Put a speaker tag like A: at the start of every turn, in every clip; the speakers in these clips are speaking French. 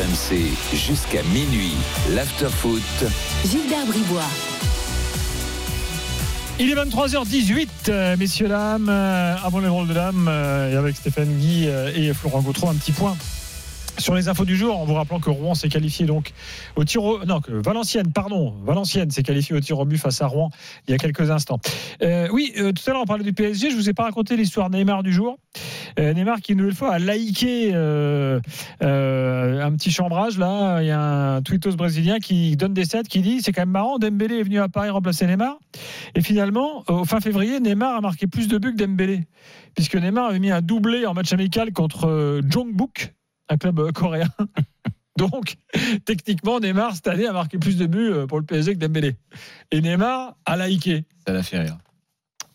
A: RMC jusqu'à minuit. L'afterfoot.
B: Gilbert Bribois.
C: Il est 23h18, euh, messieurs, dames, euh, avant les rôles de dames, euh, et avec Stéphane Guy et Florent Gautreau, un petit point sur les infos du jour, en vous rappelant que Rouen s'est qualifié donc au tir au... Non, que Valenciennes, pardon, Valenciennes s'est qualifié au tir au but face à Rouen il y a quelques instants. Euh, oui, euh, tout à l'heure on parlait du PSG, je vous ai pas raconté l'histoire Neymar du jour. Euh, Neymar qui une nouvelle fois a euh, un petit chambrage là, il y a un tweetos brésilien qui donne des sets qui dit c'est quand même marrant, Dembélé est venu à Paris remplacer Neymar et finalement au fin février Neymar a marqué plus de buts que Dembélé puisque Neymar avait mis un doublé en match amical contre Jongbuk un club euh, coréen. Donc, techniquement, Neymar, cette année, a marqué plus de buts euh, pour le PSG que Dembélé. Et Neymar a liké.
D: Ça l'a fait rire.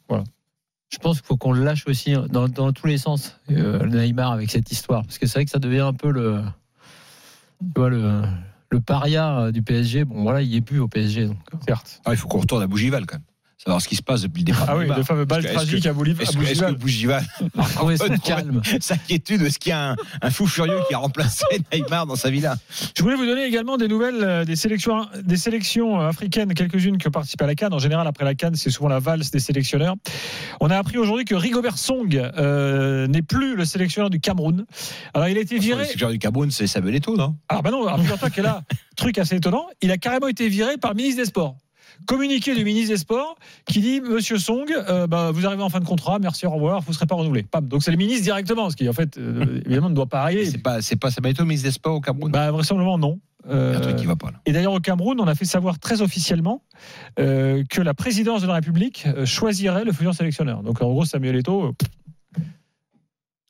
C: Voilà.
D: Je pense qu'il faut qu'on le lâche aussi dans, dans tous les sens, euh, Neymar, avec cette histoire. Parce que c'est vrai que ça devient un peu le, tu vois, le, le paria du PSG. Bon, voilà, il y est plus au PSG. Donc.
C: Certes.
E: Ah, il faut qu'on retourne à Bougival quand même. Savoir ce qui se passe depuis le départ.
C: Ah oui, le fameux
E: est-ce
C: tragique
E: que-
C: à à
E: Est-ce que,
C: Bougival.
E: Bougival
D: calme.
E: s'inquiétude Est-ce qu'il y a un, un fou furieux qui a remplacé Neymar dans sa villa
C: Je voulais vous donner également des nouvelles euh, des sélections, des sélections euh, africaines, quelques-unes qui ont participé à la Cannes. En général, après la Cannes, c'est souvent la valse des sélectionneurs. On a appris aujourd'hui que Rigobert Song euh, n'est plus le sélectionneur du Cameroun. Alors, il a été viré.
E: Le sélectionneur du Cameroun, c'est Samuel Eto'o, non?
C: Alors, bah non, alors, figure-toi que là, truc assez étonnant, il a carrément été viré par le ministre des Sports. Communiqué du ministre des Sports qui dit Monsieur Song, euh, bah, vous arrivez en fin de contrat, merci, au revoir, vous ne serez pas renouvelé. Pam. Donc c'est le ministre directement, ce qui en fait, euh, évidemment, ne doit pas arriver.
E: C'est pas, c'est pas ministre des Sports au Cameroun
C: Bah, vraisemblablement, non.
E: Il y a un
C: Euh,
E: truc qui va pas là.
C: et d'ailleurs, au Cameroun, on a fait savoir très officiellement euh, que la présidence de la République euh, choisirait le futur sélectionneur. Donc, en gros, Samuel Eto'o, euh,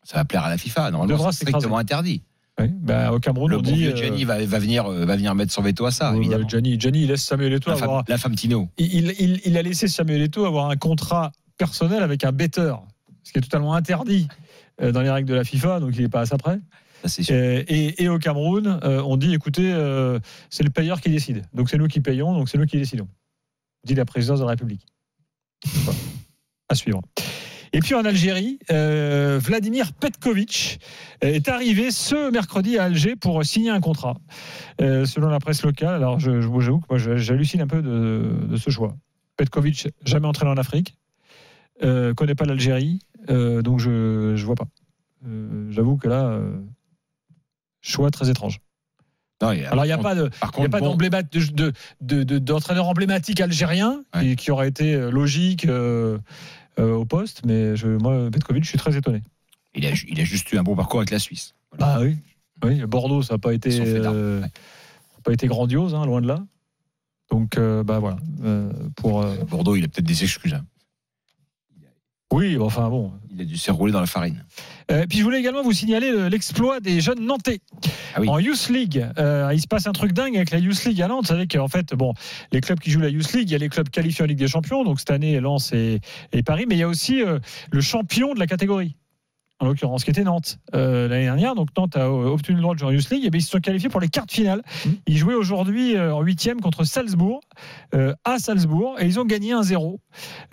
E: Ça va plaire à la FIFA. Normalement, c'est strictement interdit.
C: Oui, bah, au Cameroun,
E: Le
C: on
E: bon
C: dit.
E: Gianni va, va venir, euh, va venir mettre son veto à ça,
C: euh,
E: évidemment.
C: Gianni, Gianni, il laisse Samuel Eto'o
E: La femme,
C: avoir.
E: la femme Tino.
C: Il, il- il a laissé Samuel Eto'o avoir un contrat personnel avec un betteur, ce qui est totalement interdit euh, dans les règles de la FIFA, donc il n'est pas à ça près. Et, et- et au Cameroun, euh, on dit écoutez, euh, c'est le payeur qui décide. Donc c'est nous qui payons, donc c'est nous qui décidons. Dit la présidence de la République. Voilà. À suivre. Et puis en Algérie, euh, Vladimir Petkovic est arrivé ce mercredi à Alger pour signer un contrat. Euh, selon la presse locale, alors je, je, j'avoue que moi je- j'hallucine un peu de, de ce choix. Petkovic, jamais entraîné en Afrique, euh, connaît pas l'Algérie, euh, donc je ne vois pas. Euh, J'avoue que là, euh, choix très étrange.
E: Non, il y a-
C: Alors il n'y a pas de, n'y a pas
E: bon,
C: de- de- d'entraîneur emblématique algérien qui,
E: Ouais.
C: qui aurait été euh, logique euh, euh, au poste, mais je, moi, Petkovic, je suis très étonné.
E: il, a, il a juste eu un bon parcours avec la Suisse. Voilà.
C: Ah oui, oui Bordeaux, ça n'a pas été, euh,
E: ouais.
C: pas été grandiose, hein, loin de là. Donc, euh, bah voilà. euh, pour, euh,
E: Bordeaux, il a peut-être des excuses. hein.
C: Oui, enfin bon.
E: Il a dû se rouler dans la farine.
C: Euh, puis je voulais également vous signaler le- l'exploit des jeunes Nantais
E: Ah oui.
C: en Youth League. Euh, il se passe un truc dingue avec la Youth League à Nantes. Vous savez qu'en fait, bon, les clubs qui jouent la Youth League, il y a les clubs qualifiés en Ligue des Champions. Donc cette année, Lens et, et Paris, mais il y a aussi euh, le champion de la catégorie. En l'occurrence, qui était Nantes euh, l'année dernière. Donc Nantes a euh, obtenu le droit de jouer en Youth League. Et bien, ils se sont qualifiés pour les quarts de finale. Ils jouaient aujourd'hui euh, en huitième contre Salzbourg, euh, à Salzbourg, et ils ont gagné 1-0.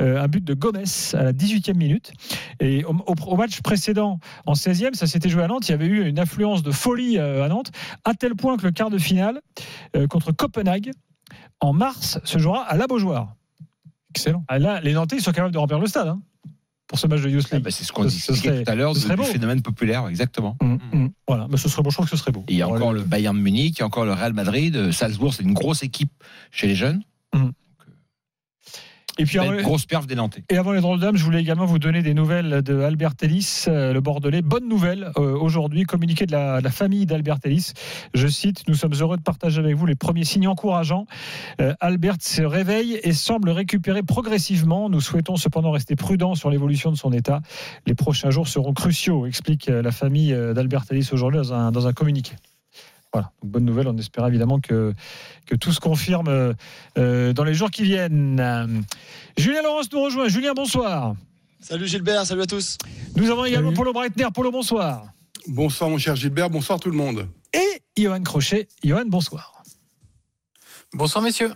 C: Euh, un but de Gomez à la 18e minute. Et au, au- au match précédent, en 16e, ça s'était joué à Nantes. Il y avait eu une affluence de folie à Nantes, à tel point que le quart de finale contre Copenhague, en mars, se jouera à la Beaujoire.
D: Excellent.
C: Ah, là, les Nantais ils sont capables de remplir le stade hein, pour ce match de Youth
E: Ah
C: League.
E: bah, c'est ce qu'on disait
C: serait-
E: tout à l'heure du,
C: beau.
E: phénomène populaire, exactement.
C: Hum, hum. Voilà, mais ce serait bon, je trouve que ce serait beau.
E: Et il y a encore le Bayern de Munich, il y a encore le Real Madrid, euh, Salzbourg, c'est une grosse équipe chez les jeunes.
C: Et puis,
E: grosse perf des Nantais.
C: et avant les drôles d'âme, je voulais également vous donner des nouvelles de Albert Ellis, euh, le Bordelais. Bonne nouvelle euh, aujourd'hui, communiqué de la, de la famille d'Albert Ellis. Je cite Nous sommes heureux de partager avec vous les premiers signes encourageants. Euh, Albert se réveille et semble récupérer progressivement. Nous souhaitons cependant rester prudents sur l'évolution de son état. Les prochains jours seront cruciaux, explique la famille d'Albert Ellis aujourd'hui dans un, dans un communiqué. Voilà, Donc, bonne nouvelle. On espère évidemment que, que tout se confirme euh, dans les jours qui viennent. Julien Laurence nous rejoint. Julien, bonsoir.
F: Salut Gilbert, salut à tous.
C: Nous avons également
D: Salut.
C: Paulo Breitner. Paulo, bonsoir.
G: Bonsoir mon cher Gilbert, bonsoir tout le monde.
C: Et Johan Crochet. Johan, bonsoir.
H: Bonsoir messieurs.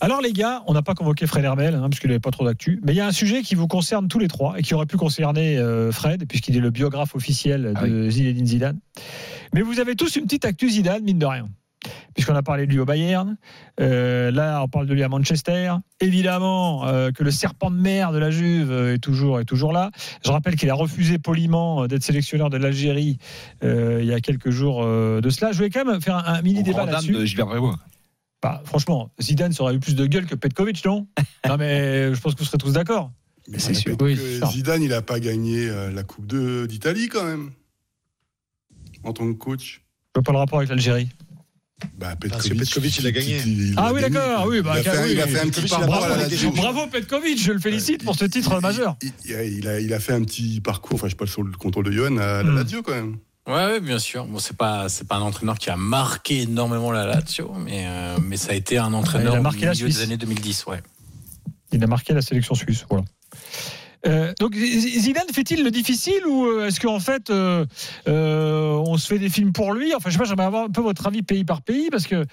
C: Alors les gars, on n'a pas convoqué Fred Hermel, hein, parce qu'il n'avait pas trop d'actu, mais il y a un sujet qui vous concerne tous les trois et qui aurait pu concerner euh, Fred, puisqu'il est le biographe officiel
E: Ah
C: de Zinedine Zidane. Mais vous avez tous une petite actu Zidane, mine de rien. Puisqu'on a parlé de lui au Bayern, Euh, là on parle de lui à Manchester. Évidemment euh, que le serpent de mer de la Juve est toujours, est toujours là. Je rappelle qu'il a refusé poliment euh, d'être sélectionneur de l'Algérie euh, il y a quelques jours euh, de cela. Je voulais quand même faire un, un mini débat là-dessus.
E: Brévois.
C: Bah, franchement, Zidane ça aurait eu plus de gueule que Petkovic, non? Non, mais je pense que vous serez tous d'accord.
G: Mais
C: c'est sûr.
D: Oui,
G: que. Zidane, il n'a pas gagné la Coupe de- d'Italie quand même, en tant que coach.
C: Je vois pas le rapport avec l'Algérie.
G: Bah,
F: Parce que Petkovic, il a gagné.
C: Ah oui,
G: a gagné,
C: d'accord, oui, bah,
G: il, a fait, un-
C: oui,
G: il a fait un petit
F: Petkovic,
G: parcours
F: pas
G: à la.
C: Bravo Petkovic, je le félicite pour ce titre
G: il-
C: majeur.
G: Il, a, il a fait un petit parcours, enfin je sais pas sur le contrôle de Johan, à la
C: Hmm.
G: Lazio quand même.
H: Ouais, ouais, bien sûr. Bon, c'est pas c'est pas un entraîneur qui a marqué énormément la Lazio, mais euh, mais ça a été un entraîneur
C: Il a
H: au
C: marqué la
H: milieu
C: Suisse.
H: des années 2010, ouais.
C: Il a marqué la sélection suisse. Voilà. Euh, donc Zidane fait-il le difficile ou euh, est-ce qu'en fait euh, euh, on se fait des films pour lui? Enfin je sais pas, j'aimerais avoir un peu votre avis pays par pays parce que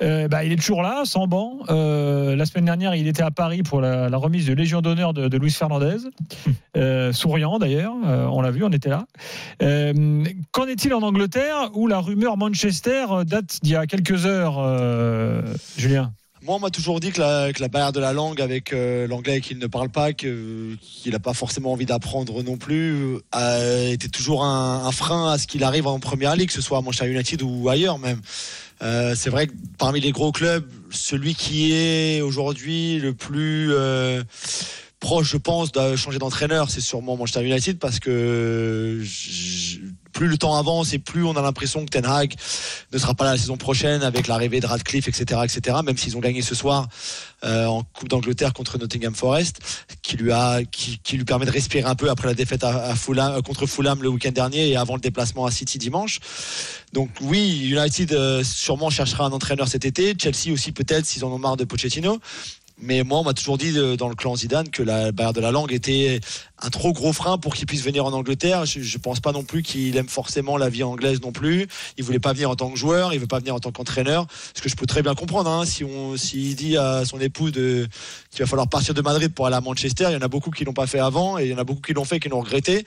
C: bah, il est toujours là, sans banc. La semaine dernière il était à Paris pour la, la remise de Légion d'honneur de, de Luis Fernandez, souriant d'ailleurs, on l'a vu, on était là. Qu'en est-il en Angleterre où la rumeur Manchester date d'il y a quelques heures, Julien?
F: Moi, on m'a toujours dit que la, barrière de la langue avec euh, l'anglais qu'il ne parle pas, qu'il n'a pas forcément envie d'apprendre non plus, était toujours un, frein à ce qu'il arrive en première ligue, que ce soit à Manchester United ou ailleurs même. Euh, c'est vrai que parmi les gros clubs, celui qui est aujourd'hui le plus euh, proche, je pense, de changer d'entraîneur, c'est sûrement Manchester United parce que plus le temps avance et plus on a l'impression que Ten Hag ne sera pas là la saison prochaine avec l'arrivée de Radcliffe, etc., etc. Même s'ils ont gagné ce soir euh, en Coupe d'Angleterre contre Nottingham Forest, qui lui permet de respirer un peu après la défaite à Fulham, euh, contre Fulham le week-end dernier et avant le déplacement à City dimanche. Donc oui, United euh, sûrement cherchera un entraîneur cet été. Chelsea aussi peut-être s'ils en ont marre de Pochettino. Mais moi, on m'a toujours dit euh, dans le clan Zidane que la barrière de la langue était un trop gros frein pour qu'il puisse venir en Angleterre. Je, je pense pas non plus qu'il aime forcément la vie anglaise non plus. Il voulait pas venir en tant que joueur, il veut pas venir en tant qu'entraîneur. Ce que je peux très bien comprendre. Hein, si on, s'il dit à son épouse qu'il va falloir partir de Madrid pour aller à Manchester, il y en a beaucoup qui l'ont pas fait avant et il y en a beaucoup qui l'ont fait et qui l'ont regretté.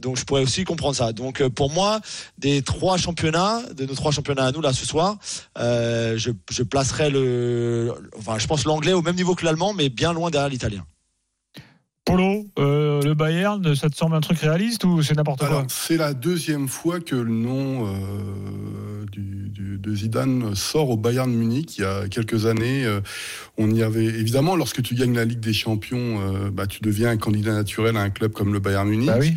F: Donc je pourrais aussi comprendre ça. Donc euh, pour moi, des trois championnats, de nos trois championnats à nous là ce soir, euh, je, je placerai le, enfin je pense l'anglais au même niveau que l'allemand, mais bien loin derrière l'italien.
C: Polo, euh, le Bayern, ça te semble un truc réaliste ou c'est n'importe quoi
G: c'est la deuxième fois que le nom euh, du, du- de Zidane sort au Bayern Munich. Il y a quelques années, euh, on y avait évidemment, lorsque tu gagnes la Ligue des Champions, euh, bah, tu deviens un candidat naturel à un club comme le Bayern Munich.
C: Bah oui.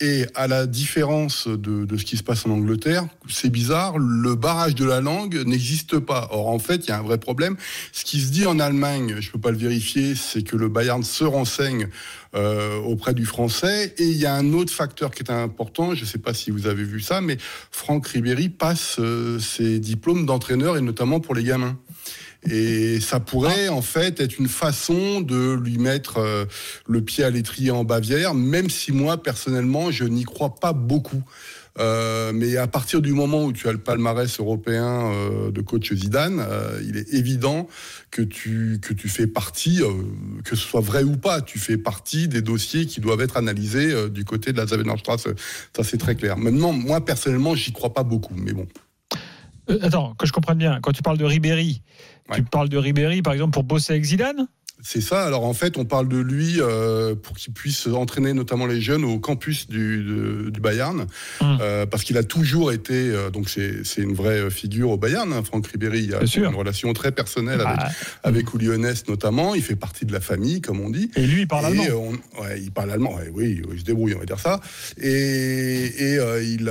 G: Et à la différence de, de ce qui se passe en Angleterre, c'est bizarre, le barrage de la langue n'existe pas. Or, en fait, il y a un vrai problème. Ce qui se dit en Allemagne, je peux pas le vérifier, c'est que le Bayern se renseigne euh, auprès du français. Et il y a un autre facteur qui est important, je ne sais pas si vous avez vu ça, mais Franck Ribéry passe euh, ses diplômes d'entraîneur, et notamment pour les gamins. Et ça pourrait en fait être une façon de lui mettre euh, le pied à l'étrier en Bavière, même si moi personnellement je n'y crois pas beaucoup. Euh, mais à partir du moment où tu as le palmarès européen euh, de coach Zidane, il est évident que tu, que tu fais partie, que ce soit vrai ou pas, tu fais partie des dossiers qui doivent être analysés du côté de la Zavenerstrasse. Ça c'est très clair. Maintenant, moi personnellement, j'y crois pas beaucoup, mais bon.
C: Euh, attends, que je comprenne bien, quand tu parles de Ribéry,
G: Ouais.
C: tu parles de Ribéry par exemple pour bosser avec Zidane
G: C'est ça. Alors en fait, on parle de lui euh, pour qu'il puisse entraîner notamment les jeunes au campus du, de- du Bayern,
C: Hum.
G: euh, parce qu'il a toujours été. euh, donc c'est une vraie figure au Bayern. hein. Franck Ribéry, il a
C: sûr.
G: une relation très personnelle avec
C: Ah,
G: avec Oulionès notamment. Il fait partie de la famille, comme on dit.
C: et lui, il parle
G: Et,
C: allemand.
G: on- ouais, il parle allemand, ouais, oui, il se débrouille, on va dire ça. Et, et, il,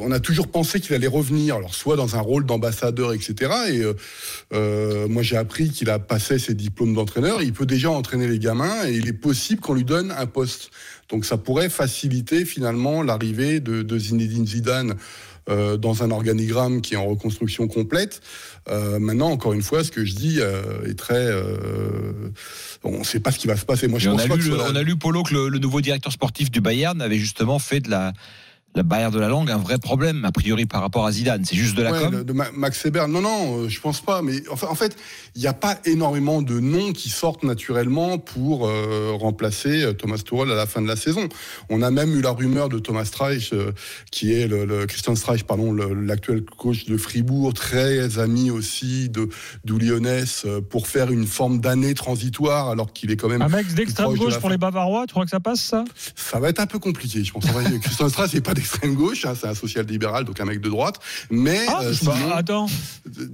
G: on a toujours pensé qu'il allait revenir, alors soit dans un rôle d'ambassadeur, etc. Et moi, j'ai appris qu'il a passé ses diplômes d'entraîneur. Il peut déjà entraîner les gamins et il est possible qu'on lui donne un poste. Donc, ça pourrait faciliter finalement l'arrivée de, de Zinedine Zidane. euh, dans un organigramme qui est en reconstruction complète. Euh, maintenant, encore une fois, ce que je dis euh, est très. on ne sait pas ce qui va se passer. Moi, je
E: on, a
G: pas
E: lu,
G: que
E: on a lu, Polo, que le, le nouveau directeur sportif du Bayern avait justement fait de la, la barrière de la langue un vrai problème, a priori, par rapport à Zidane. C'est juste de la
G: Ouais,
E: com.
G: le- de Ma- Max Weber. Non, non, euh, je pense pas. Mais enfin, en fait, il n'y a pas énormément de noms qui sortent naturellement pour euh, remplacer euh, Thomas Tuchel à la fin de la saison. On a même eu la rumeur de Thomas Streich, euh, qui est le, le- Christian Streich, pardon, l'actuel coach de Fribourg, très ami aussi de d'Oulionès, euh, pour faire une forme d'année transitoire, alors qu'il est quand même.
C: Un mec d'extrême
G: de
C: gauche pour
G: fin.
C: les Bavarois, tu crois que ça passe, ça?
G: Ça va être un peu compliqué, je pense. Christian Streich, c'est pas d'extrême gauche, hein, c'est un social-libéral, donc un mec de droite. Mais
C: Ah,
G: euh,
C: je sais pas.
G: sinon-
C: attends,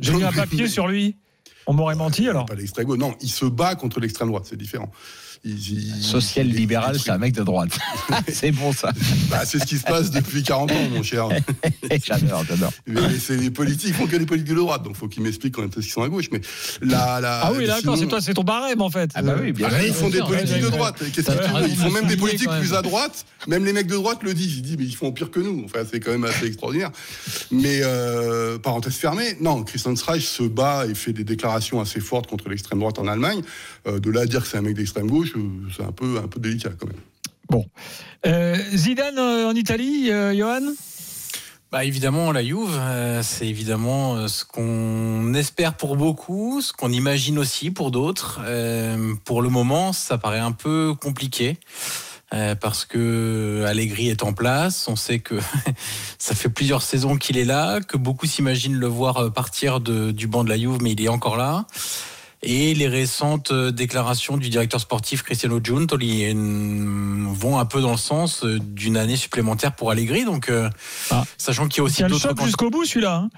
C: j'ai mis un papier sur lui. On m'aurait menti alors.
G: Pas l'extrême gauche. Non, il se bat contre l'extrême droite, c'est différent. Il-
E: Social libéral, c'est un mec de droite. c'est bon ça.
G: Bah, c'est ce qui se passe depuis 40 ans, mon cher.
E: j'adore, j'adore.
G: Mais c'est les politiques, ils font que les politiques de droite, donc faut qu'ils m'expliquent quand est-ce qu'ils sont à gauche. Mais la, la,
C: Ah oui,
G: sinon-
C: d'accord, c'est toi, c'est ton barème en fait.
E: Ah bah oui, bien
G: Ah,
E: sûr.
G: ils font des politiques de droite. Qu'est-ce Ils font même des politiques
D: même.
G: plus à droite. Même les mecs de droite le disent. Ils disent, mais ils font pire que nous. Enfin, c'est quand même assez extraordinaire. Mais euh, parenthèse fermée, non, Christian Streich se bat et fait des déclarations assez fortes contre l'extrême droite en Allemagne. Euh, de là à dire que c'est un mec d'extrême gauche, euh, c'est un peu, un peu délicat quand même.
C: Euh, Zidane euh, en Italie, euh, Johan?
H: Bah évidemment, la Juve, euh, c'est évidemment euh, ce qu'on espère pour beaucoup, ce qu'on imagine aussi pour d'autres. Euh, pour le moment, ça paraît un peu compliqué. euh, parce que Allegri est en place, on sait que ça fait plusieurs saisons qu'il est là, que beaucoup s'imaginent le voir partir de- du banc de la Juve, mais il est encore là. Et les récentes euh, déclarations du directeur sportif Cristiano Giuntoli vont un peu dans le sens euh, d'une année supplémentaire pour Allegri. Donc, euh,
C: Ah.
H: sachant qu'il y a aussi d'autres
C: choc jusqu'au bout celui-là. hein.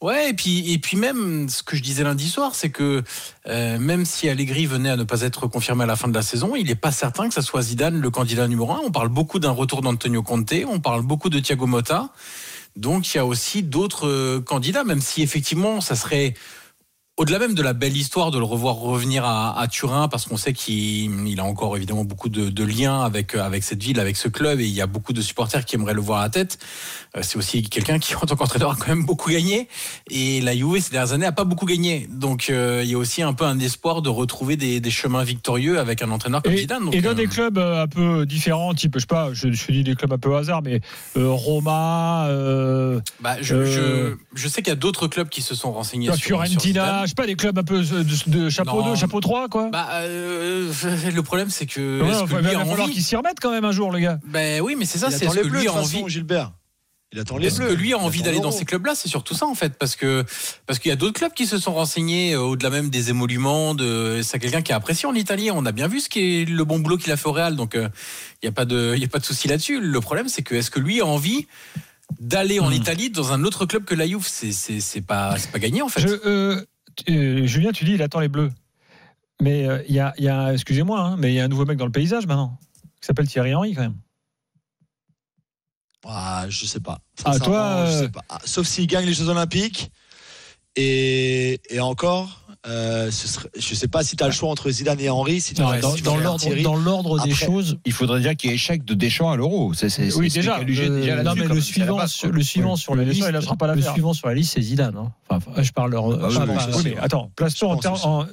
H: Ouais, et puis, et puis même, ce que je disais lundi soir, c'est que euh, même si Allegri venait à ne pas être confirmé à la fin de la saison, il n'est pas certain que ça soit Zidane le candidat numéro un. On parle beaucoup d'un retour d'Antonio Conte, on parle beaucoup de Thiago Motta. Donc il y a aussi d'autres candidats, même si effectivement ça serait au-delà même de la belle histoire de le revoir revenir à, à Turin, parce qu'on sait qu'il il a encore évidemment beaucoup de, de liens avec, avec cette ville, avec ce club, et il y a beaucoup de supporters qui aimeraient le voir à la tête. Euh, C'est aussi quelqu'un qui, en tant qu'entraîneur, a quand même beaucoup gagné. Et la Juve, ces dernières années, a pas beaucoup gagné. Donc euh, il y a aussi un peu un espoir de retrouver des, des chemins victorieux avec un entraîneur comme
C: Et,
H: Zidane. Donc,
C: et dans
H: euh,
C: des clubs un peu différents, type, je sais pas, je, je dis des clubs un peu au hasard, mais euh, Roma,
H: bah, je, je, je sais qu'il y a d'autres clubs qui se sont renseignés sur, sur
C: Fiorentina, Je sais pas, des clubs un peu de, de chapeau
H: Non.
C: 2, chapeau 3, quoi.
H: Bah, euh, le problème, c'est que.
C: Ouais, enfin,
H: que
C: il va
H: a
C: falloir
H: envie
C: qu'il s'y remette quand même un jour, le gars.
H: Ben oui, mais c'est ça,
F: il
H: c'est
F: attend
H: ce
F: les
H: que
F: bleus,
H: lui a envie.
F: Gilbert. Il attend les
H: Est-ce
F: bleus.
H: que lui a envie d'aller dans ces clubs-là? C'est surtout ça en fait, parce que parce qu'il y a d'autres clubs qui se sont renseignés euh, au-delà même des émoluments. De, c'est quelqu'un qui a apprécié en Italie. On a bien vu ce qui est le bon boulot qu'il a fait au Real, donc euh, il y a pas de il y a pas de souci là-dessus. Le problème, c'est que est-ce que lui a envie d'aller en
C: Hmm.
H: Italie dans un autre club que la Juve? C'est pas c'est pas gagné en fait.
C: Je, euh, euh, Julien, tu dis, il attend les bleus. Mais euh, il y a, il y a- excusez-moi, hein, mais il y a un nouveau mec dans le paysage maintenant, qui s'appelle Thierry Henry quand même.
F: Ah, je sais pas.
C: Ah, toi,
F: je
C: euh,
F: sais pas. Ah, Sauf s'il gagne les Jeux Olympiques. Et, et encore, euh, ce serait, je sais pas si tu as le choix entre Zidane et Henry. Si tu
D: Non,
F: restes
D: dans, l'ordre,
F: Thierry.
D: dans l'ordre des choses.
E: Il faudrait dire qu'il y ait échec de Deschamps à l'Euro. C'est, c'est,
C: Oui,
E: c'est
C: déjà,
E: calculé
C: euh,
E: déjà
D: non, mais le suivant,
E: base,
D: sur,
E: quoi.
D: le suivant
C: Oui.
D: sur la liste,
C: il lâchera pas
D: le suivant sur la liste, c'est Zidane. hein. Enfin, je parle.
E: Ah
D: pas- pas-
C: Oui, mais attends, place-toi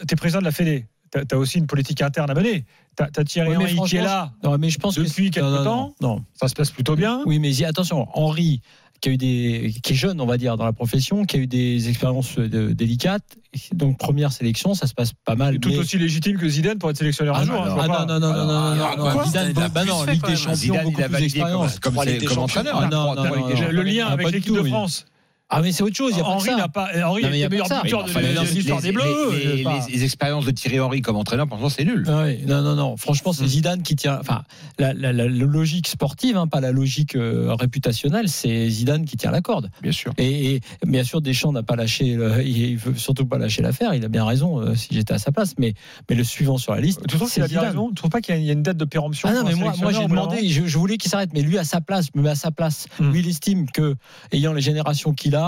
C: T'es président de la Fédé. T'as as aussi une politique interne à mener. T'as as Thierry Henry qui est là
D: Non, mais je pense que
C: depuis quelques
D: non, non,
C: temps.
D: Non, non.
C: Ça se passe plutôt bien.
D: Oui, mais attention, Henri, qui a eu des, qui est jeune, on va dire, dans la profession, qui a eu des expériences euh, délicates. Donc première sélection, ça se passe pas mal.
C: Et tout
D: mais-
C: aussi légitime que Zidane pour être sélectionneur
D: Ah,
C: un jour.
D: non,
C: hein, je vois
D: ah, non, non, non, non, non, non,
H: alors,
D: non,
H: quoi,
D: non,
H: Zidane,
D: Zidane,
H: il a
D: bah non,
H: fait,
D: Ligue des
H: même.
D: Champions,
E: Zidane,
D: beaucoup
E: il a
D: plus
E: comme,
D: d'expérience.
E: comme, comme
F: Champions.
E: entraîneur.
D: Ah,
E: hein,
D: non, non, non.
C: Le lien
D: Ah,
C: avec l'équipe de. France.
D: Ah, mais c'est autre chose. Il y a
C: Henri n'a pas. Henri
D: Non, mais il y
C: est
D: a
C: le
D: pas
C: meilleur buteur de
E: Enfin, les-
C: de l'histoire des Bleus.
E: les-
C: sais
E: les- expériences de Thierry Henry comme entraîneur, pour l'instant, c'est nul.
D: Ah oui, non, non, non. Franchement, c'est Zidane qui tient. Enfin, la, la- la- la logique sportive, hein, pas la logique euh, réputationnelle, c'est Zidane qui tient la corde.
E: Bien sûr.
D: Et, et bien sûr, Deschamps n'a pas lâché. le- il veut surtout pas lâcher l'affaire. Il a bien raison. euh, si j'étais à sa place, mais mais le suivant sur la liste,
C: Tu trouves qu'il a bien raison? Tu trouves pas qu'il y a- il y a une date de péremption
D: Ah non, mais moi, moi j'ai demandé, je, je voulais qu'il s'arrête, mais lui à sa place, me mets à sa place.
C: Hmm.
D: Lui, il estime que, ayant les générations qu'il a,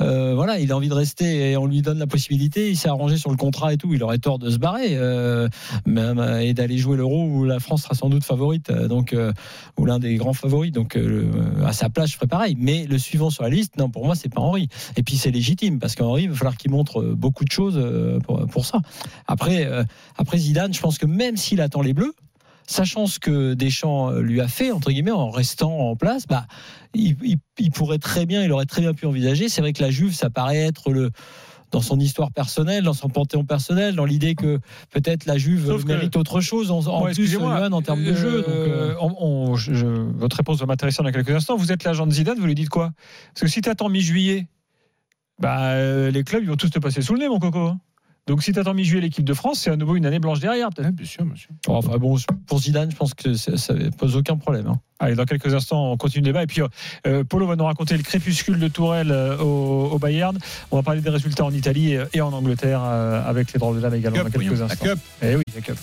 D: euh, voilà, il a envie de rester et on lui donne la possibilité. Il s'est arrangé sur le contrat et tout. Il aurait tort de se barrer euh, même, euh, et d'aller jouer l'Euro où la France sera sans doute favorite, donc ou l'un des grands favoris. Donc à sa place, je ferais pareil. Mais le suivant sur la liste, non, pour moi, c'est pas Henri. Et puis c'est légitime parce qu'Henri, il va falloir qu'il montre beaucoup de choses pour, pour ça. Après, après Zidane, je pense que même s'il attend les Bleus sachant ce que Deschamps euh, lui a fait, entre guillemets, en restant en place, bah, il, il- il pourrait très bien, il aurait très bien pu envisager. C'est vrai que la Juve, ça paraît être le dans son histoire personnelle, dans son panthéon personnel, dans l'idée que peut-être la Juve
C: Sauf que-
D: mérite autre chose en, en
C: Bon,
D: plus Johan, en termes de jeu. donc, euh,
C: Euh, on- on- je- je- votre réponse va m'intéresser dans quelques instants. Vous êtes l'agent de Zidane, vous lui dites quoi? Parce que si tu attends mi-juillet, bah, euh, les clubs ils vont tous te passer sous le nez, mon coco. hein. Donc si tu attends mi-juillet l'équipe de France, c'est à nouveau une année blanche derrière. peut-être.
E: bien sûr, monsieur.
D: enfin bon, pour Zidane, je pense que ça, ça pose aucun problème. hein.
C: Allez, dans quelques instants, on continue le débat. Et puis, euh, Polo va nous raconter le crépuscule de Tourelle euh, au, au Bayern. On va parler des résultats en Italie et, et en Angleterre euh, avec les drôles de dames également
E: Cup,
C: dans quelques
E: la
C: instants.
E: Cup.
C: Eh oui, la Cup.